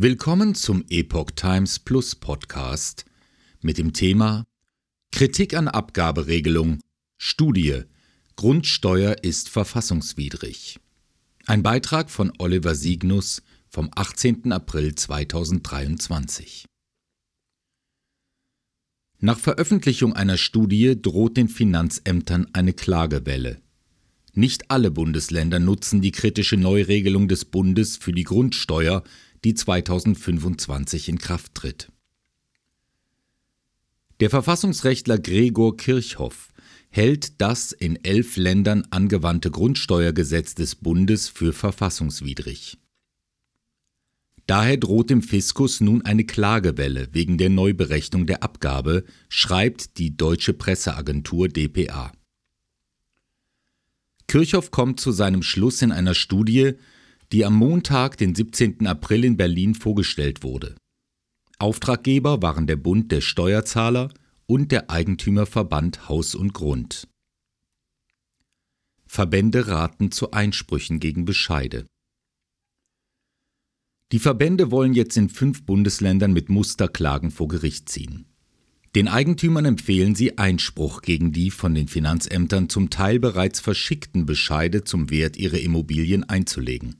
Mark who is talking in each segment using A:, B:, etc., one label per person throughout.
A: Willkommen zum Epoch Times Plus Podcast mit dem Thema Kritik an Abgaberegelung Studie Grundsteuer ist verfassungswidrig. Ein Beitrag von Oliver Signus vom 18. April 2023. Nach Veröffentlichung einer Studie droht den Finanzämtern eine Klagewelle. Nicht alle Bundesländer nutzen die kritische Neuregelung des Bundes für die Grundsteuer, die 2025 in Kraft tritt. Der Verfassungsrechtler Gregor Kirchhoff hält das in elf Ländern angewandte Grundsteuergesetz des Bundes für verfassungswidrig. Daher droht dem Fiskus nun eine Klagewelle wegen der Neuberechnung der Abgabe, schreibt die deutsche Presseagentur dpa. Kirchhoff kommt zu seinem Schluss in einer Studie, die am Montag, den 17. April in Berlin vorgestellt wurde. Auftraggeber waren der Bund der Steuerzahler und der Eigentümerverband Haus und Grund. Verbände raten zu Einsprüchen gegen Bescheide. Die Verbände wollen jetzt in fünf Bundesländern mit Musterklagen vor Gericht ziehen. Den Eigentümern empfehlen sie Einspruch gegen die von den Finanzämtern zum Teil bereits verschickten Bescheide zum Wert ihrer Immobilien einzulegen.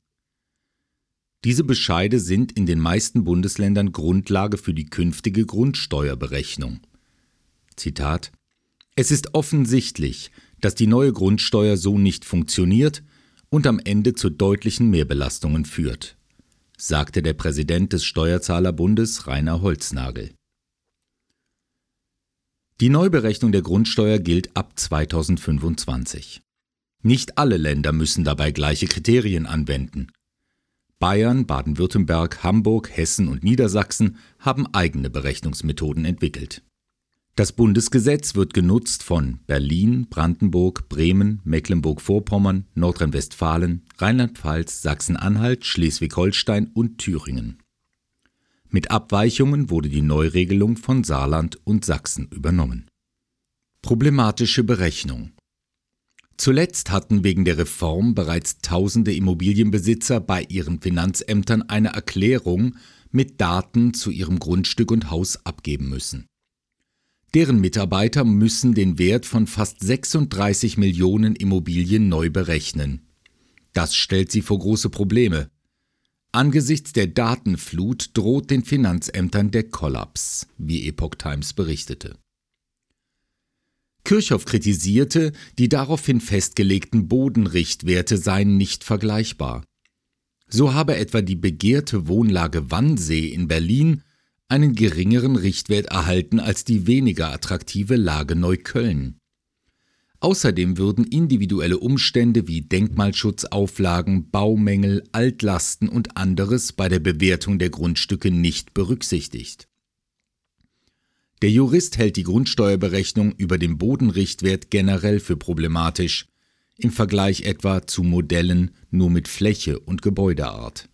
A: Diese Bescheide sind in den meisten Bundesländern Grundlage für die künftige Grundsteuerberechnung. Zitat Es ist offensichtlich, dass die neue Grundsteuer so nicht funktioniert und am Ende zu deutlichen Mehrbelastungen führt sagte der Präsident des Steuerzahlerbundes Rainer Holznagel. Die Neuberechnung der Grundsteuer gilt ab 2025. Nicht alle Länder müssen dabei gleiche Kriterien anwenden. Bayern, Baden-Württemberg, Hamburg, Hessen und Niedersachsen haben eigene Berechnungsmethoden entwickelt. Das Bundesgesetz wird genutzt von Berlin, Brandenburg, Bremen, Mecklenburg-Vorpommern, Nordrhein-Westfalen, Rheinland-Pfalz, Sachsen-Anhalt, Schleswig-Holstein und Thüringen. Mit Abweichungen wurde die Neuregelung von Saarland und Sachsen übernommen. Problematische Berechnung Zuletzt hatten wegen der Reform bereits tausende Immobilienbesitzer bei ihren Finanzämtern eine Erklärung mit Daten zu ihrem Grundstück und Haus abgeben müssen. Deren Mitarbeiter müssen den Wert von fast 36 Millionen Immobilien neu berechnen. Das stellt sie vor große Probleme. Angesichts der Datenflut droht den Finanzämtern der Kollaps, wie Epoch Times berichtete. Kirchhoff kritisierte, die daraufhin festgelegten Bodenrichtwerte seien nicht vergleichbar. So habe etwa die begehrte Wohnlage Wannsee in Berlin einen geringeren Richtwert erhalten als die weniger attraktive Lage Neukölln. Außerdem würden individuelle Umstände wie Denkmalschutzauflagen, Baumängel, Altlasten und anderes bei der Bewertung der Grundstücke nicht berücksichtigt. Der Jurist hält die Grundsteuerberechnung über den Bodenrichtwert generell für problematisch, im Vergleich etwa zu Modellen nur mit Fläche und Gebäudeart.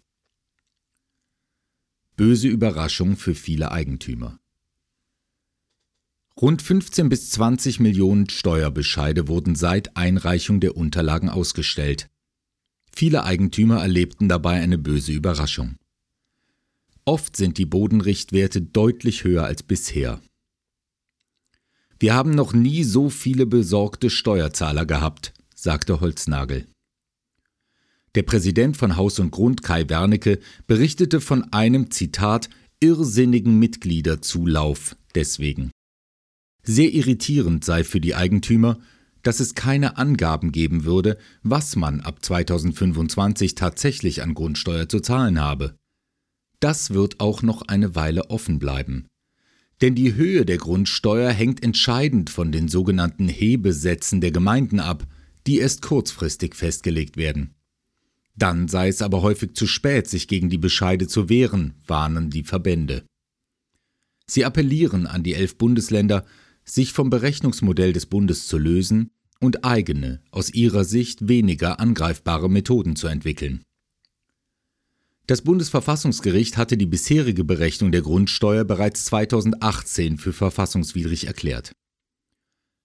A: Böse Überraschung für viele Eigentümer. Rund 15 bis 20 Millionen Steuerbescheide wurden seit Einreichung der Unterlagen ausgestellt. Viele Eigentümer erlebten dabei eine böse Überraschung. Oft sind die Bodenrichtwerte deutlich höher als bisher. Wir haben noch nie so viele besorgte Steuerzahler gehabt, sagte Holznagel. Der Präsident von Haus und Grund, Kai Wernicke, berichtete von einem Zitat irrsinnigen Mitgliederzulauf deswegen. Sehr irritierend sei für die Eigentümer, dass es keine Angaben geben würde, was man ab 2025 tatsächlich an Grundsteuer zu zahlen habe. Das wird auch noch eine Weile offen bleiben. Denn die Höhe der Grundsteuer hängt entscheidend von den sogenannten Hebesätzen der Gemeinden ab, die erst kurzfristig festgelegt werden. Dann sei es aber häufig zu spät, sich gegen die Bescheide zu wehren, warnen die Verbände. Sie appellieren an die elf Bundesländer, sich vom Berechnungsmodell des Bundes zu lösen und eigene, aus ihrer Sicht weniger angreifbare Methoden zu entwickeln. Das Bundesverfassungsgericht hatte die bisherige Berechnung der Grundsteuer bereits 2018 für verfassungswidrig erklärt.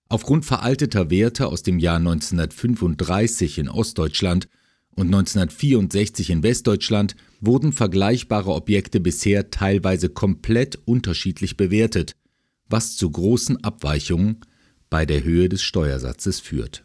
A: Aufgrund veralteter Werte aus dem Jahr 1935 in Ostdeutschland und 1964 in Westdeutschland wurden vergleichbare Objekte bisher teilweise komplett unterschiedlich bewertet, was zu großen Abweichungen bei der Höhe des Steuersatzes führt